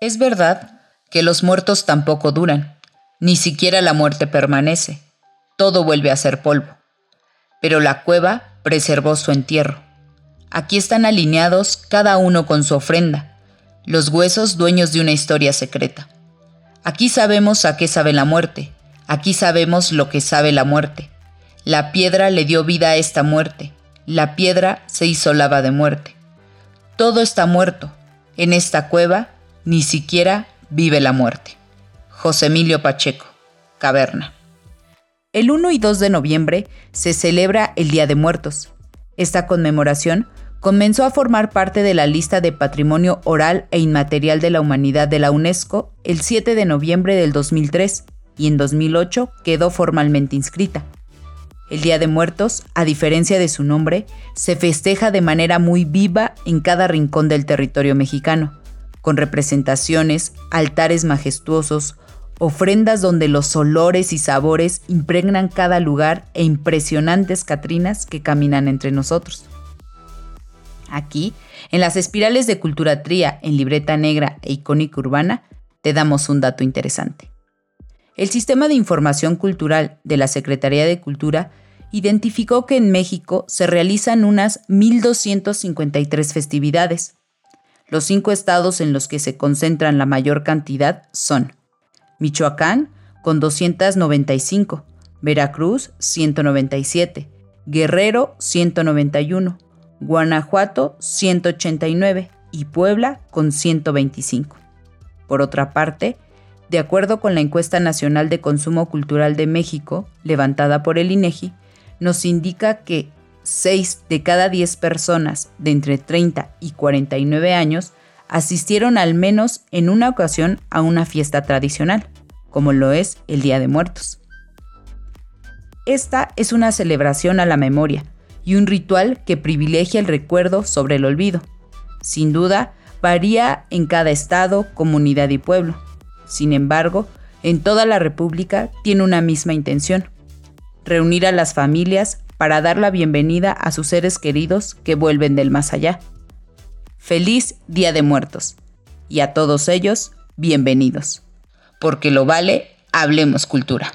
Es verdad que los muertos tampoco duran, ni siquiera la muerte permanece, todo vuelve a ser polvo. Pero la cueva preservó su entierro. Aquí están alineados cada uno con su ofrenda, los huesos dueños de una historia secreta. Aquí sabemos a qué sabe la muerte, aquí sabemos lo que sabe la muerte. La piedra le dio vida a esta muerte, la piedra se hizo lava de muerte. Todo está muerto, en esta cueva ni siquiera vive la muerte. José Emilio Pacheco, Caverna. El 1 y 2 de noviembre se celebra el Día de Muertos. Esta conmemoración comenzó a formar parte de la lista de Patrimonio Oral e Inmaterial de la Humanidad de la UNESCO el 7 de noviembre del 2003 y en 2008 quedó formalmente inscrita. El Día de Muertos, a diferencia de su nombre, se festeja de manera muy viva en cada rincón del territorio mexicano, con representaciones, altares majestuosos, ofrendas donde los olores y sabores impregnan cada lugar e impresionantes catrinas que caminan entre nosotros. Aquí, en las espirales de cultura tría en libreta negra e icónica urbana, te damos un dato interesante. El Sistema de Información Cultural de la Secretaría de Cultura identificó que en México se realizan unas 1.253 festividades. Los cinco estados en los que se concentran la mayor cantidad son Michoacán, con 295, Veracruz, 197, Guerrero, 191, Guanajuato 189 y Puebla con 125. Por otra parte, de acuerdo con la encuesta nacional de consumo cultural de México, levantada por el INEGI, nos indica que 6 de cada 10 personas de entre 30 y 49 años asistieron al menos en una ocasión a una fiesta tradicional, como lo es el Día de Muertos. Esta es una celebración a la memoria, y un ritual que privilegia el recuerdo sobre el olvido. Sin duda, varía en cada estado, comunidad y pueblo. Sin embargo, en toda la República tiene una misma intención, reunir a las familias para dar la bienvenida a sus seres queridos que vuelven del más allá. Feliz Día de Muertos. Y a todos ellos, bienvenidos. Porque lo vale, hablemos cultura.